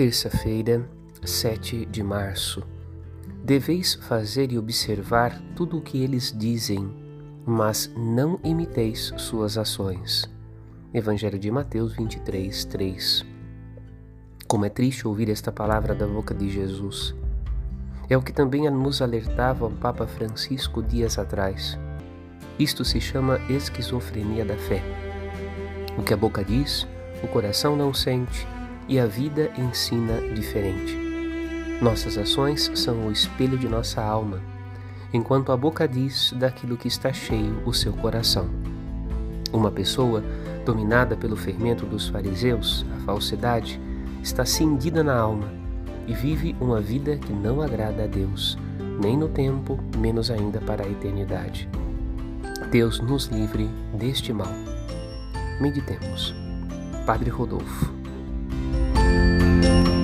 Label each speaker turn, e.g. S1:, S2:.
S1: Terça-feira, 7 de março. Deveis fazer e observar tudo o que eles dizem, mas não imiteis suas ações. Evangelho de Mateus 23, 3. Como é triste ouvir esta palavra da boca de Jesus. É o que também nos alertava o Papa Francisco dias atrás. Isto se chama esquizofrenia da fé. O que a boca diz, o coração não sente e a vida ensina diferente. Nossas ações são o espelho de nossa alma, enquanto a boca diz daquilo que está cheio o seu coração. Uma pessoa dominada pelo fermento dos fariseus, a falsidade, está cindida na alma e vive uma vida que não agrada a Deus, nem no tempo, menos ainda para a eternidade. Deus nos livre deste mal. Meditemos. Padre Rodolfo. Thank you.